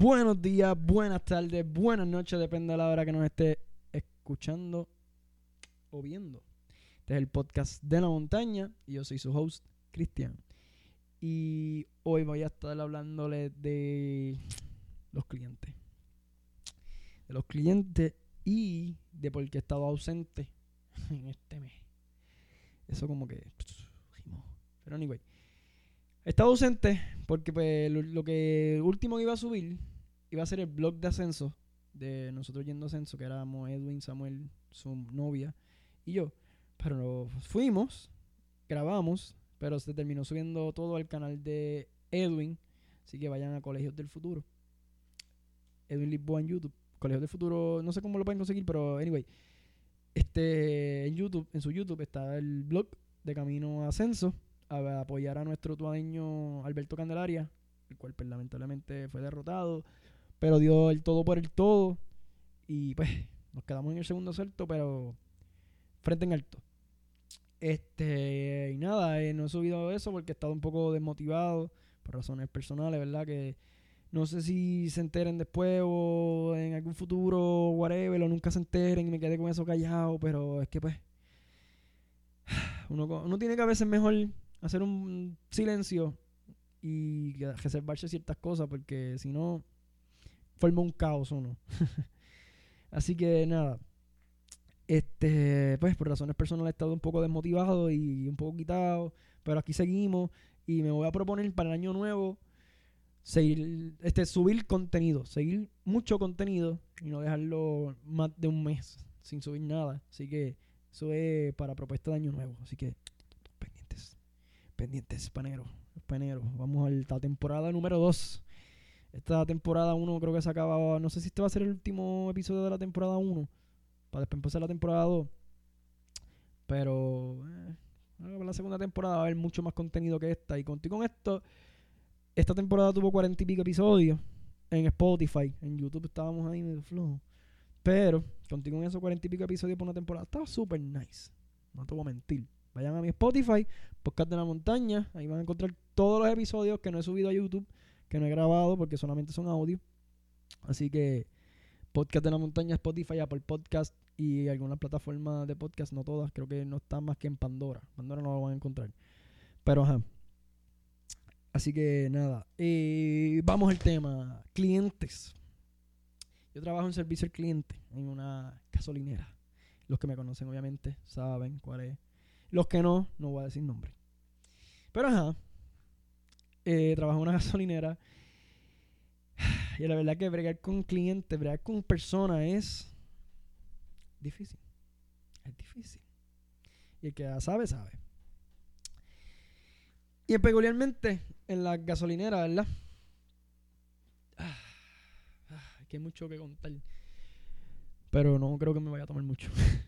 Buenos días, buenas tardes, buenas noches, depende de la hora que nos esté escuchando o viendo. Este es el podcast de la montaña y yo soy su host, Cristian. Y hoy voy a estar hablándole de los clientes. De los clientes y de por qué he estado ausente en este mes. Eso como que... Pero anyway. He estado ausente porque pues, lo, que último que iba a subir iba a ser el blog de ascenso de nosotros yendo ascenso, que éramos Edwin, Samuel, su novia y yo. Pero fuimos, grabamos, pero se terminó subiendo todo al canal de Edwin. Así que vayan a Colegios del Futuro. Edwin Lisboa en YouTube. Colegios del Futuro, no sé cómo lo pueden conseguir, pero anyway. Este, en YouTube, en su YouTube está el blog de Camino a Ascenso a apoyar a nuestro dueño Alberto Candelaria, el cual pues, lamentablemente fue derrotado, pero dio el todo por el todo y pues nos quedamos en el segundo asalto, pero frente en alto. Este, y nada, eh, no he subido eso porque he estado un poco desmotivado por razones personales, ¿verdad? Que no sé si se enteren después o en algún futuro, whatever, o nunca se enteren y me quedé con eso callado, pero es que pues uno, uno tiene que a veces mejor hacer un silencio y reservarse ciertas cosas porque si no forma un caos uno. Así que nada. Este, pues por razones personales he estado un poco desmotivado y un poco quitado, pero aquí seguimos y me voy a proponer para el año nuevo seguir este subir contenido, seguir mucho contenido y no dejarlo más de un mes sin subir nada. Así que eso es para propuesta de año nuevo, así que pendientes, panero, panero. Vamos a la temporada número 2. Esta temporada 1 creo que se acaba, no sé si este va a ser el último episodio de la temporada 1, para después empezar la temporada 2. Pero eh, la segunda temporada va a haber mucho más contenido que esta. Y contigo con esto, esta temporada tuvo cuarenta y pico episodios en Spotify. En YouTube estábamos ahí medio flojo. Pero contigo con esos cuarenta y pico episodios por una temporada, estaba súper nice. No te voy a mentir. Vayan a mi Spotify, Podcast de la Montaña. Ahí van a encontrar todos los episodios que no he subido a YouTube, que no he grabado porque solamente son audio. Así que Podcast de la Montaña, Spotify, Apple Podcast y algunas plataformas de podcast, no todas, creo que no están más que en Pandora. Pandora no lo van a encontrar. Pero ajá. Así que nada. Eh, vamos al tema. Clientes. Yo trabajo en servicio al cliente en una gasolinera. Los que me conocen, obviamente, saben cuál es los que no, no voy a decir nombre. Pero ajá, eh, en una gasolinera. Y la verdad que bregar con clientes, bregar con personas es difícil. Es difícil. Y el que sabe, sabe. Y peculiarmente en la gasolinera, ¿verdad? Ah, ah, hay mucho que contar. Pero no creo que me vaya a tomar mucho.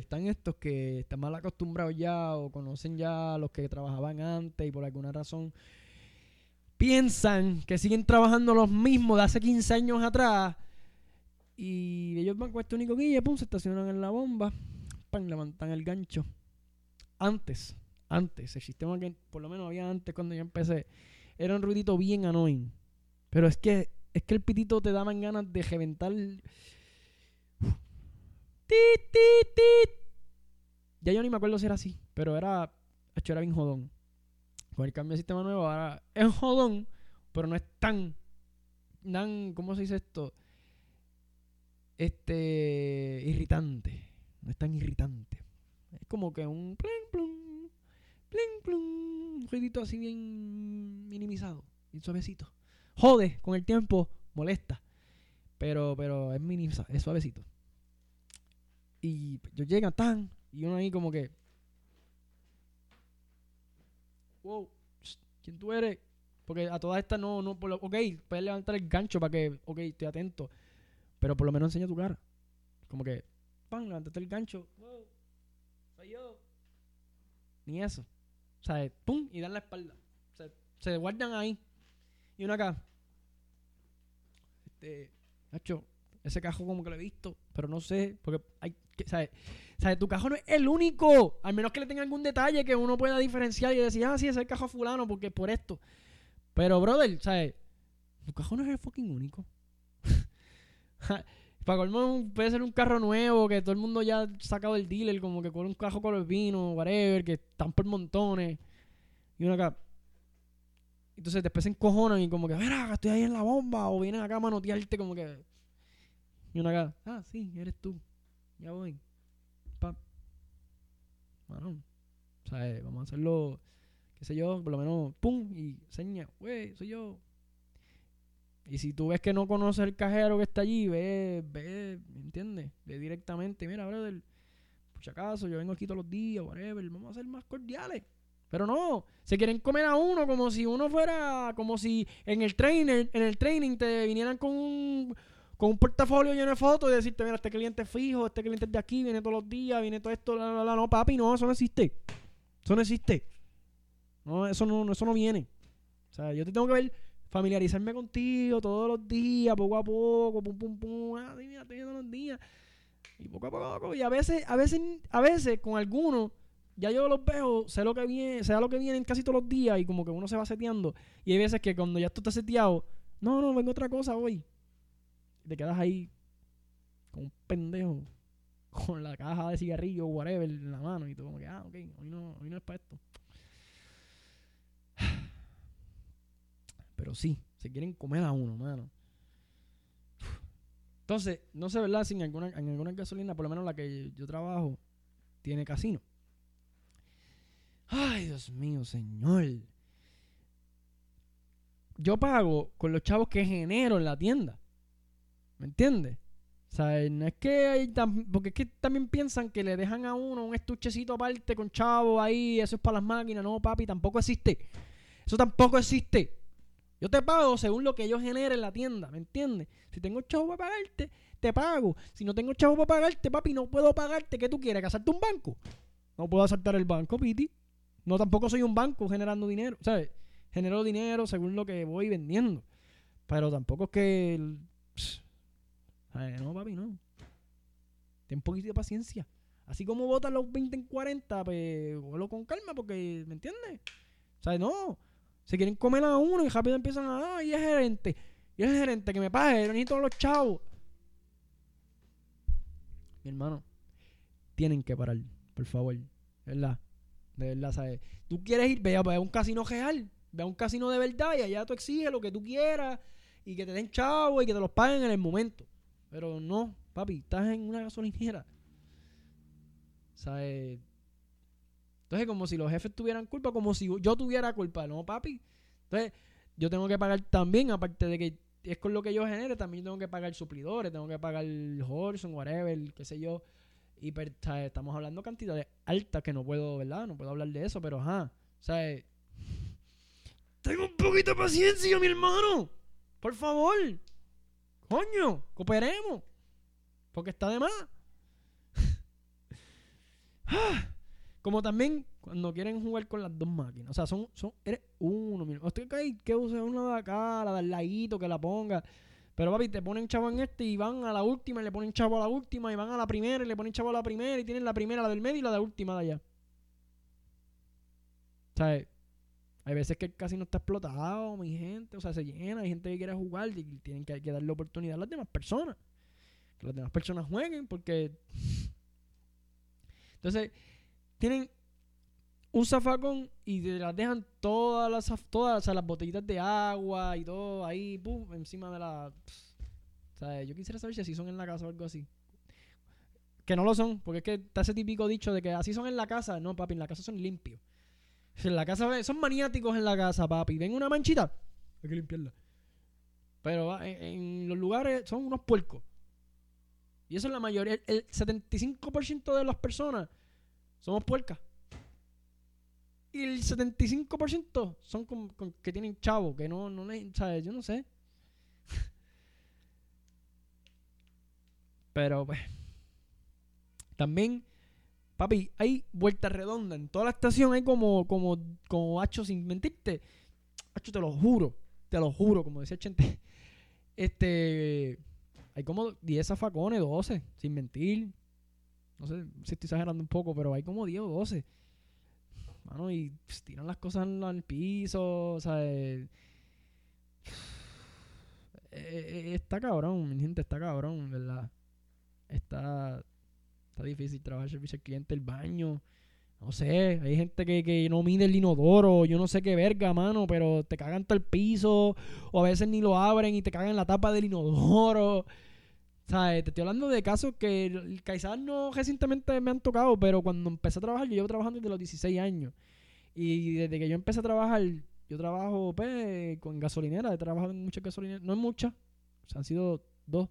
están estos que están mal acostumbrados ya o conocen ya los que trabajaban antes y por alguna razón piensan que siguen trabajando los mismos de hace 15 años atrás y ellos van con este único guille, pum, se estacionan en la bomba, pan, levantan el gancho. Antes, antes, el sistema que por lo menos había antes cuando yo empecé, era un ruidito bien annoying. Pero es que, es que el pitito te daban ganas de reventar ya yo ni me acuerdo si era así, pero era, hecho, era bien jodón. Con el cambio de sistema nuevo ahora es jodón, pero no es tan, tan, ¿cómo se dice esto? Este, irritante. No es tan irritante. Es como que un plum, plum, plum, plum, un ruidito así bien minimizado y suavecito. Jode, con el tiempo molesta. Pero, pero es minimizado, es suavecito. Y yo llega tan, y uno ahí como que, wow, ¿quién tú eres? Porque a todas estas no, no, por lo, ok, puedes levantar el gancho para que, ok, estoy atento, pero por lo menos enseña tu cara. Como que, pan, levantaste el gancho, wow, soy yo. Ni eso. O sea, pum, y dan la espalda. O sea, se guardan ahí. Y uno acá. Este, Nacho, ese cajo como que lo he visto, pero no sé, porque hay, ¿sabes? ¿sabes? Tu cajo no es el único, al menos que le tenga algún detalle que uno pueda diferenciar y decir, ah, sí, es el cajo fulano, porque por esto. Pero, brother, ¿sabes? Tu cajón no es el fucking único. Para colmo puede ser un carro nuevo que todo el mundo ya ha sacado del dealer, como que con un cajo con los vinos, whatever, que están por montones. Y uno acá. Entonces después se encojonan y como que, mira, estoy ahí en la bomba. O vienen acá a manotearte como que. Y uno acá, ah, sí, eres tú. Ya voy. Pa. Bueno, o sea, vamos a hacerlo, qué sé yo, por lo menos, pum, y seña, güey, soy yo. Y si tú ves que no conoces el cajero que está allí, ve, ve, ¿me entiendes? Ve directamente, mira, brother, por si acaso, yo vengo aquí todos los días, whatever, vamos a ser más cordiales. Pero no, se quieren comer a uno como si uno fuera, como si en el trainer, en el training te vinieran con un, con un portafolio lleno de fotos y decirte, mira, este cliente es fijo, este cliente es de aquí, viene todos los días, viene todo esto, la, la, la. no, papi, no, eso no existe. Eso no existe. No, eso no, eso no viene. O sea, yo te tengo que ver, familiarizarme contigo todos los días, poco a poco, pum, pum, pum, ah, mira, estoy viendo los días. Y poco a poco, y a veces, a veces, a veces con algunos ya yo los veo, sé lo que viene, sé lo que vienen casi todos los días y como que uno se va seteando. Y hay veces que cuando ya tú estás seteado, no, no, vengo otra cosa hoy. Te quedas ahí con un pendejo, con la caja de cigarrillo o whatever en la mano y tú como que, ah, ok, hoy no, hoy no es para esto. Pero sí, se quieren comer a uno, mano. Entonces, no sé, ¿verdad? Si en en alguna gasolina, por lo menos la que yo trabajo, tiene casino. Ay, Dios mío, señor. Yo pago con los chavos que genero en la tienda. ¿Me entiendes? O sea, no es que hay tan, porque es que también piensan que le dejan a uno un estuchecito aparte con chavos ahí, eso es para las máquinas. No, papi, tampoco existe. Eso tampoco existe. Yo te pago según lo que yo genere en la tienda, ¿me entiendes? Si tengo chavo para pagarte, te pago. Si no tengo chavo para pagarte, papi, no puedo pagarte. ¿Qué tú quieres? ¿Casarte un banco? No puedo asaltar el banco, Piti. No, tampoco soy un banco generando dinero, ¿sabes? Genero dinero según lo que voy vendiendo. Pero tampoco es que... no, papi, no. Ten un poquito de paciencia. Así como votan los 20 en 40, pues lo con calma porque, ¿me entiendes? O sea, no. Se quieren comer a uno y rápido empiezan a, ah, y es gerente. Y es gerente que me pague, yo necesito los chavos. Mi hermano, tienen que parar, por favor. ¿Verdad? De verdad, ¿sabes? Tú quieres ir, ve a, un casino real, ve a un casino de verdad y allá tú exiges lo que tú quieras y que te den chavos y que te los paguen en el momento. Pero no, papi, estás en una gasolinera. ¿Sabes? Entonces, como si los jefes tuvieran culpa, como si yo tuviera culpa. No, papi. Entonces, yo tengo que pagar también, aparte de que es con lo que yo genere, también tengo que pagar suplidores, tengo que pagar Horson, whatever, qué sé yo. Y estamos hablando de cantidades altas que no puedo, ¿verdad? No puedo hablar de eso, pero ajá. O sea, tengo un poquito de paciencia, mi hermano. Por favor. Coño, cooperemos. Porque está de más. Ah, como también cuando quieren jugar con las dos máquinas. O sea, son, son eres uno. Mira. Estoy que, que use una de acá, la del ladito, que la ponga. Pero papi, te ponen chavo en este y van a la última y le ponen chavo a la última y van a la primera y le ponen chavo a la primera y tienen la primera, la del medio y la de última de allá. Sea, hay veces que casi no está explotado, mi gente. O sea, se llena, hay gente que quiere jugar y tienen que, que darle oportunidad a las demás personas. Que las demás personas jueguen porque... Entonces, tienen un zafacón y las dejan todas las todas las botellitas de agua y todo ahí pum, encima de la o sea, yo quisiera saber si así son en la casa o algo así que no lo son porque es que está ese típico dicho de que así son en la casa no papi en la casa son limpios en la casa son maniáticos en la casa papi ven una manchita hay que limpiarla pero en, los lugares son unos puercos y eso es la mayoría el 75% de las personas somos puercas y el 75% son con, que tienen chavo, que no, no, ¿sabes? Yo no sé. Pero pues. También, papi, hay vuelta redonda. En toda la estación hay como, como, como hacho sin mentirte. Hacho, te lo juro. Te lo juro, como decía Chente. Este. Hay como 10 zafacones, 12, sin mentir. No sé si estoy exagerando un poco, pero hay como 10 o 12 y pues, tiran las cosas al piso, o sea, eh, está cabrón, mi gente, está cabrón, ¿verdad? Está, está difícil trabajar servicio al cliente, el baño. No sé, hay gente que, que no mide el inodoro, yo no sé qué verga, mano, pero te cagan todo el piso, o a veces ni lo abren y te cagan la tapa del inodoro. ¿Sabes? Te estoy hablando de casos que quizás no recientemente me han tocado, pero cuando empecé a trabajar, yo llevo trabajando desde los 16 años. Y desde que yo empecé a trabajar, yo trabajo pues, con gasolinera, he trabajado en muchas gasolineras, no en muchas, o sea, han sido dos,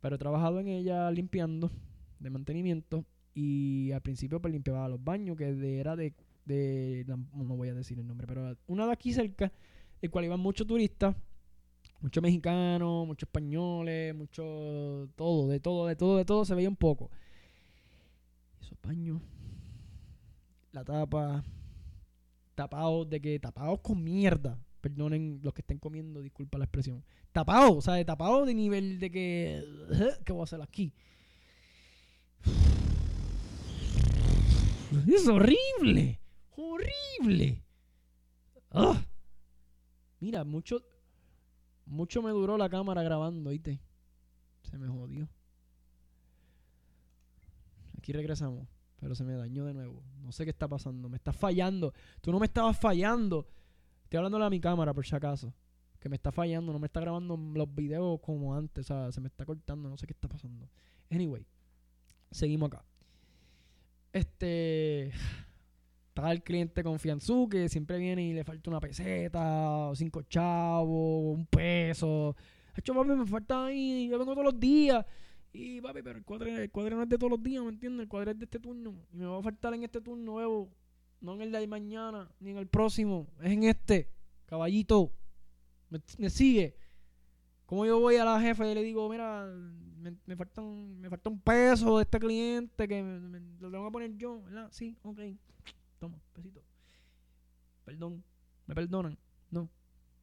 pero he trabajado en ella limpiando, de mantenimiento, y al principio pues limpiaba los baños, que era de, de, no voy a decir el nombre, pero una de aquí cerca, el cual iban muchos turistas, muchos mexicanos, muchos españoles, mucho todo, de todo, de todo, de todo se veía un poco. Esos baños, la tapa, tapados de que tapados con mierda. Perdonen los que estén comiendo, disculpa la expresión. Tapados, o sea, tapados de nivel de que. ¿Qué voy a hacer aquí? Es horrible. Horrible. Ah. Mira, mucho. Mucho me duró la cámara grabando, ¿viste? Se me jodió. Aquí regresamos. Pero se me dañó de nuevo. No sé qué está pasando. Me está fallando. Tú no me estabas fallando. Estoy hablándole a mi cámara por si acaso. Que me está fallando. No me está grabando los videos como antes. O sea, se me está cortando. No sé qué está pasando. Anyway. Seguimos acá. Este. Está el cliente confianzú que siempre viene y le falta una peseta, cinco chavos, un peso. Hecho, papi, me falta ahí. Yo vengo todos los días. Y papi, pero el cuadro, el cuadro no es de todos los días, ¿me entiendes? El cuadro es de este turno. Y me va a faltar en este turno, nuevo. No en el de mañana, ni en el próximo. Es en este. Caballito. Me, sigue. Como yo voy a la jefa y le digo, mira, me, me, falta, un, me peso de este cliente que lo tengo que poner yo, ¿verdad? Sí, ok. Toma, pesito. Perdón. ¿Me perdonan? No.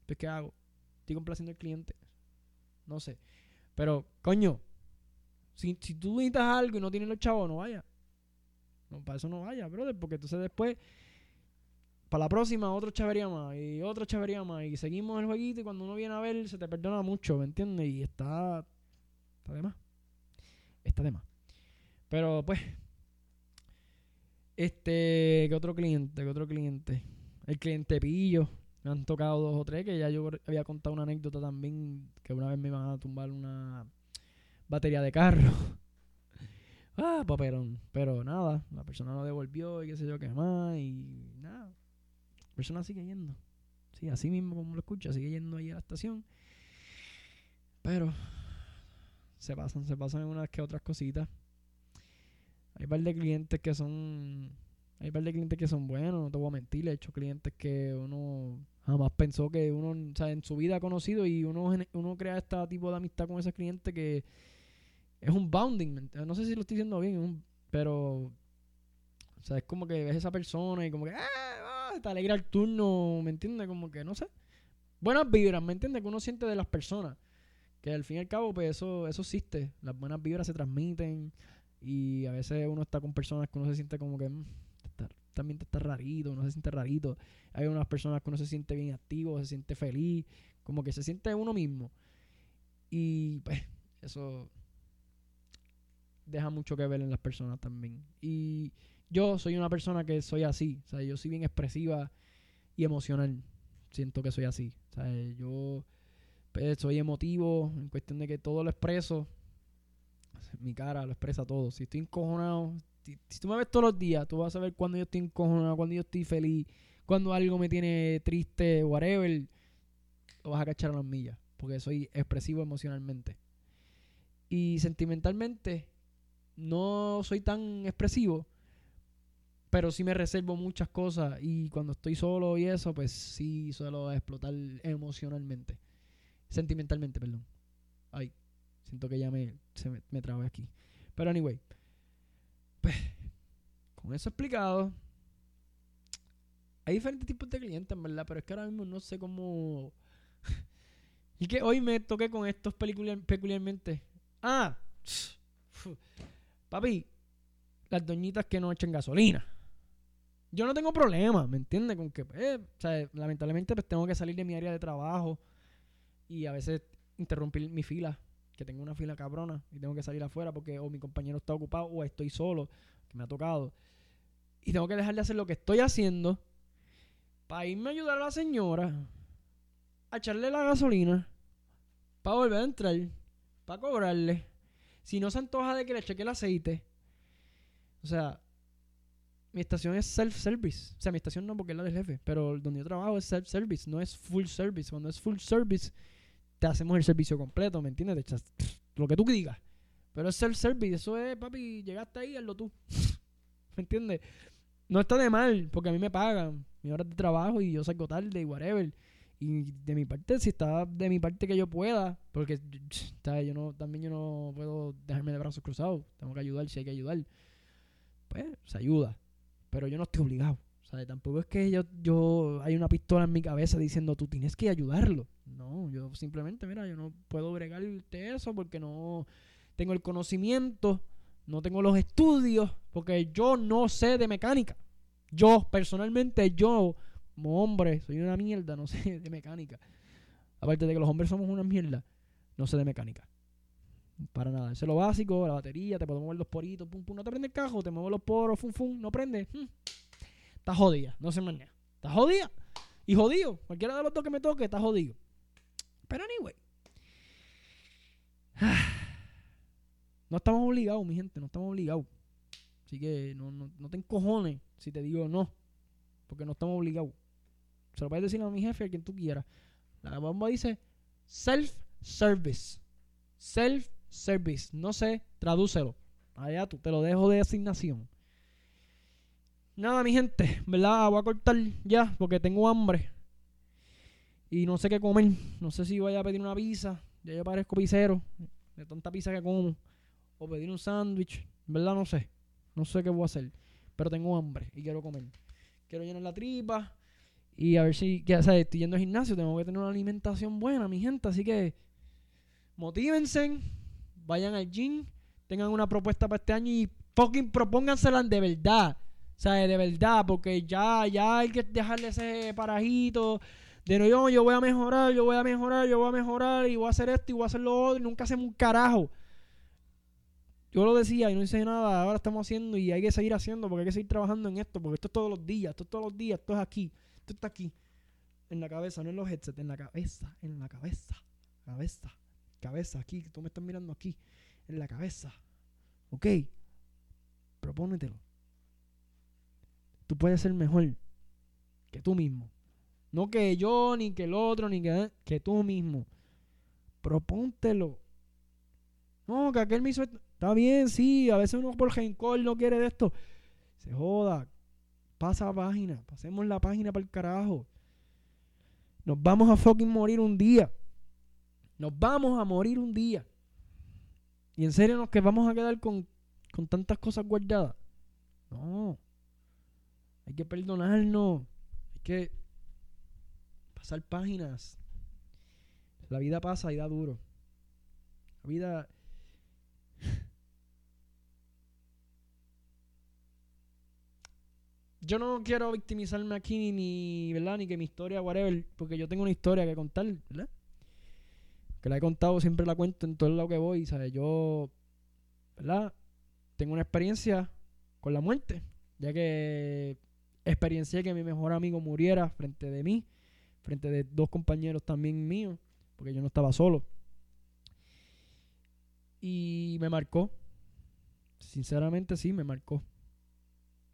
Pues, ¿qué hago? Estoy complaciendo al cliente. No sé. Pero, coño, si, si tú necesitas algo y no tienes los chavos, no vaya. No, para eso no vaya, brother, porque entonces después, para la próxima, otro chavería más y otro chavería más y seguimos el jueguito y cuando uno viene a ver, se te perdona mucho, ¿me entiendes? Y está, está de más. Está de más. Pero pues, este, ¿qué otro cliente? ¿Qué otro cliente? El cliente pillo. Me han tocado dos o tres que ya yo había contado una anécdota también que una vez me iban a tumbar una batería de carro. ah, paperón. Pero nada, la persona lo devolvió y qué sé yo qué más. Y nada, persona sigue yendo. Sí, así mismo como lo escucha, sigue yendo ahí a la estación. Pero se pasan, se pasan en unas que otras cositas. Hay un par de clientes que son. Hay un de clientes que son buenos, no te voy a mentir. He hecho clientes que uno jamás pensó que uno, o sea, en su vida ha conocido y uno, uno crea este tipo de amistad con esos clientes que es un bounding, no sé si lo estoy diciendo bien, pero o sea, es como que ves esa persona y como que ah, te alegra el turno, ¿me entiendes? Como que no sé. Buenas vibras, ¿me entiendes? Que uno siente de las personas. Que al fin y al cabo, pues eso, eso existe. Las buenas vibras se transmiten. Y a veces uno está con personas que uno se siente como que mm, también está rarito, uno se siente rarito. Hay unas personas que uno se siente bien activo, se siente feliz, como que se siente uno mismo. Y pues, eso deja mucho que ver en las personas también. Y yo soy una persona que soy así, o sea, yo soy bien expresiva y emocional. Siento que soy así. O sea, yo pues, soy emotivo en cuestión de que todo lo expreso. Mi cara lo expresa todo. Si estoy encojonado, si, tú me ves todos los días, tú vas a ver cuando yo estoy encojonado, cuando yo estoy feliz, cuando algo me tiene triste, whatever, lo vas a cachar a las millas. Porque soy expresivo emocionalmente. Y sentimentalmente, no soy tan expresivo, pero sí me reservo muchas cosas y cuando estoy solo y eso, pues sí suelo explotar emocionalmente. Sentimentalmente, perdón. Ay, siento que ya me, se me, me trabé aquí. Pero anyway, pues, con eso explicado, hay diferentes tipos de clientes, verdad, pero es que ahora mismo no sé cómo... y que hoy me toqué con estos peculiarmente. Ah, Papi, las doñitas que no echen gasolina. Yo no tengo problema, ¿me entiendes? Con que, eh, o sea, lamentablemente pues tengo que salir de mi área de trabajo y a veces interrumpir mi fila, que tengo una fila cabrona y tengo que salir afuera porque o mi compañero está ocupado o estoy solo, que me ha tocado. Y tengo que dejar de hacer lo que estoy haciendo para irme a ayudar a la señora a echarle la gasolina, para volver a entrar, para cobrarle. Si no se antoja de que le cheque el aceite. O sea, mi estación es self-service. O sea, mi estación no porque es la del jefe, pero donde yo trabajo es self-service, no es full service. Cuando es full service, te hacemos el servicio completo, ¿me entiendes? Lo que tú digas. Pero es self-service, eso es, papi, llegaste ahí, hazlo tú. ¿Me entiendes? No está de mal, porque a mí me pagan mi hora de trabajo y yo salgo tarde y whatever. Y de mi parte, si está de mi parte que yo pueda, porque yo no, también yo no puedo dejarme de brazos cruzados, tengo que ayudar si hay que ayudar, pues se ayuda, pero yo no estoy obligado. Sea, tampoco es que yo, yo hay una pistola en mi cabeza diciendo tú tienes que ayudarlo. No, yo simplemente, mira, yo no puedo bregarte eso porque no tengo el conocimiento, no tengo los estudios, porque yo no sé de mecánica. Yo, personalmente, yo como hombre, soy una mierda, no sé de mecánica. Aparte de que los hombres somos una mierda, no sé de mecánica. Para nada. Eso es lo básico, la batería, te puedo mover los poritos, pum, pum, no te prende el cajo, te muevo los poros, fum, fum, no prende. Hmm. Está jodida, no sé mañana. Está jodida. Y jodido. Cualquiera de los dos que me toque está jodido. Pero anyway. No estamos obligados, mi gente, no estamos obligados. Así que no, no, no te encojones si te digo no. Porque no estamos obligados. Se lo puedes decir a mi jefe, a quien tú quieras. La bomba dice self-service. Self-service. No sé, tradúcelo. Allá tú, te lo dejo de asignación. Nada, mi gente, ¿verdad? Voy a cortar ya porque tengo hambre. Y no sé qué comer. No sé si voy a pedir una pizza. Ya yo parezco pisero. De tanta pizza que como. O pedir un sándwich. ¿Verdad? No sé. No sé qué voy a hacer. Pero tengo hambre y quiero comer. Quiero llenar la tripa. Y a ver si, ya sabes, estoy yendo al gimnasio, tengo que tener una alimentación buena, mi gente. Así que motívense, vayan al gym, tengan una propuesta para este año y fucking propóngansela de verdad. O sea, de verdad, porque ya, ya hay que dejarle ese parajito de no, yo, yo voy a mejorar, yo voy a mejorar, yo voy a mejorar y voy a hacer esto y voy a hacer lo otro y nunca hacemos un carajo. Yo lo decía y no hice nada, ahora estamos haciendo y hay que seguir haciendo porque hay que seguir trabajando en esto, porque esto es todos los días, esto es todos los días, esto es aquí. Esto está aquí. En la cabeza, no en los headsets, en la cabeza, en la cabeza. Cabeza. Cabeza, aquí. Tú me estás mirando aquí. En la cabeza. ¿Ok? Propónetelo. Tú puedes ser mejor que tú mismo. No que yo, ni que el otro, ni que, que tú mismo. Propóntelo. No, que aquel me hizo Está bien, sí. A veces uno por gencol no quiere de esto. Se joda. Pasa página. Pasemos la página para el carajo. Nos vamos a fucking morir un día. Nos vamos a morir un día. Y en serio nos que vamos a quedar con, con tantas cosas guardadas. No. Hay que perdonarnos. Hay que pasar páginas. La vida pasa y da duro. La vida yo no quiero victimizarme aquí ni, ¿verdad? Ni que mi historia, whatever, porque yo tengo una historia que contar, ¿verdad? Que la he contado, siempre la cuento en todo lado que voy, ¿sabes? Yo, ¿verdad? Tengo una experiencia con la muerte, ya que experiencié que mi mejor amigo muriera frente de mí, frente de dos compañeros también míos, porque yo no estaba solo. Y me marcó, sinceramente sí, me marcó.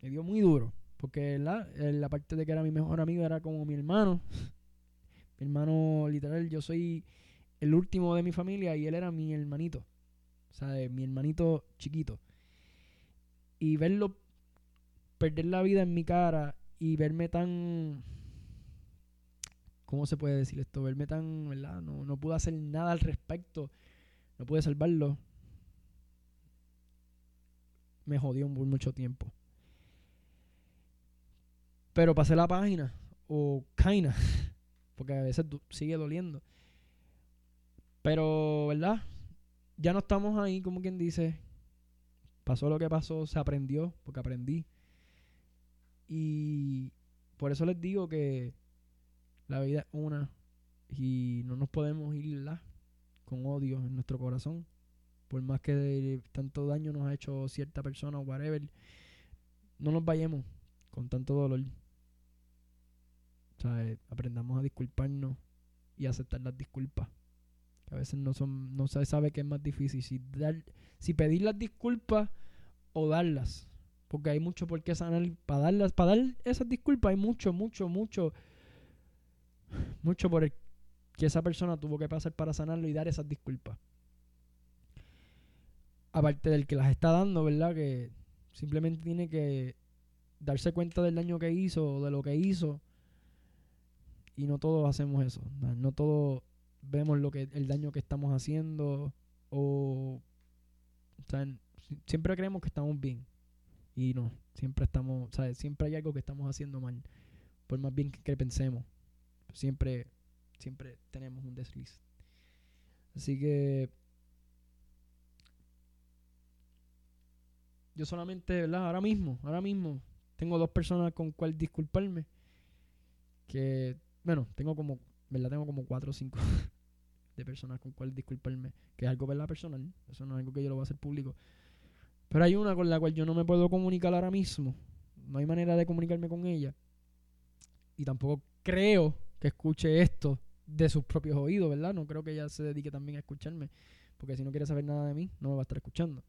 Me dio muy duro. Porque la, la parte de que era mi mejor amigo era como mi hermano. mi hermano, literal, yo soy el último de mi familia y él era mi hermanito. Sea, mi hermanito chiquito. Y verlo perder la vida en mi cara y verme tan... ¿Cómo se puede decir esto? Verme tan, ¿verdad? No, no pude hacer nada al respecto. No pude salvarlo. Me jodió por mucho tiempo. Pero pasé la página, o kinda, porque a veces sigue doliendo. Pero, ¿verdad? Ya no estamos ahí, como quien dice. Pasó lo que pasó, se aprendió, porque aprendí. Y por eso les digo que la vida es una y no nos podemos ir, ¿verdad? con odio en nuestro corazón. Por más que tanto daño nos ha hecho cierta persona o whatever, no nos vayamos con tanto dolor. O sea, aprendamos a disculparnos y aceptar las disculpas. A veces no son, no se sabe qué es más difícil, si dar, si pedir las disculpas o darlas. Porque hay mucho por qué sanar. Para darlas, para dar esas disculpas hay mucho, mucho, mucho, mucho por el que esa persona tuvo que pasar para sanarlo y dar esas disculpas. Aparte del que las está dando, ¿verdad? Que simplemente tiene que darse cuenta del daño que hizo o de lo que hizo. Y no todos hacemos eso. No todos vemos lo que el daño que estamos haciendo o, siempre creemos que estamos bien y no, siempre estamos, ¿sabes? Siempre hay algo que estamos haciendo mal, por más bien que, pensemos. Siempre siempre tenemos un desliz. Así que yo solamente, ¿verdad? Ahora mismo, ahora mismo tengo dos personas con cual disculparme. Que, bueno, tengo como, ¿verdad? Tengo como cuatro o cinco de personas con cual disculparme. Que es algo, ¿verdad? Personal. Eso no es algo que yo lo voy a hacer público. Pero hay una con la cual yo no me puedo comunicar ahora mismo. No hay manera de comunicarme con ella. Y tampoco creo que escuche esto de sus propios oídos, ¿verdad? No creo que ella se dedique también a escucharme, porque si no quiere saber nada de mí, no me va a estar escuchando.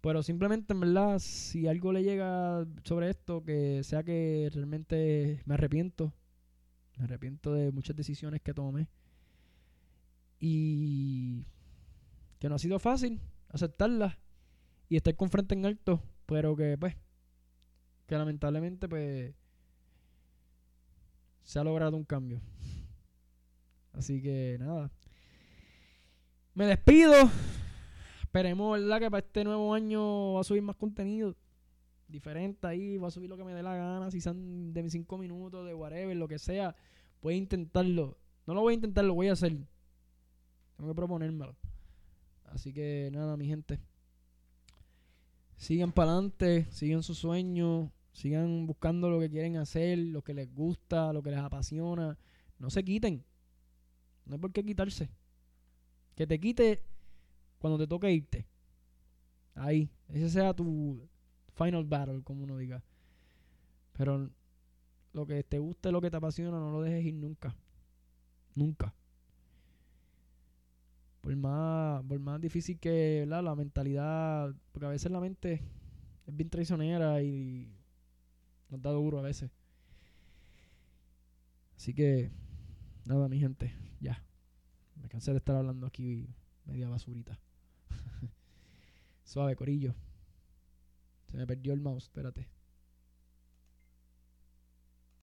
Pero simplemente, en verdad, si algo le llega sobre esto, que sea que realmente me arrepiento, me arrepiento de muchas decisiones que tomé y que no ha sido fácil aceptarlas y estar con frente en alto, pero que pues, que lamentablemente pues se ha logrado un cambio. Así que nada. Me despido. Esperemos, ¿verdad? Que para este nuevo año va a subir más contenido. Diferente ahí. Va a subir lo que me dé la gana. Si son de mis cinco minutos, de whatever, lo que sea. Voy a intentarlo. No lo voy a intentar, lo voy a hacer. Tengo que proponérmelo. Así que nada, mi gente. Sigan para adelante. Sigan sus sueños. Sigan buscando lo que quieren hacer. Lo que les gusta. Lo que les apasiona. No se quiten. No hay por qué quitarse. Que te quite cuando te toque irte. Ahí. Ese sea tu final battle, como uno diga. Pero lo que te guste, lo que te apasiona, no lo dejes ir nunca. Nunca. Por más, por más difícil que la mentalidad, porque a veces la mente es bien traicionera y nos da duro a veces. Así que, nada, mi gente. Ya. Me cansé de estar hablando aquí media basurita. Suave, corillo. Se me perdió el mouse, espérate.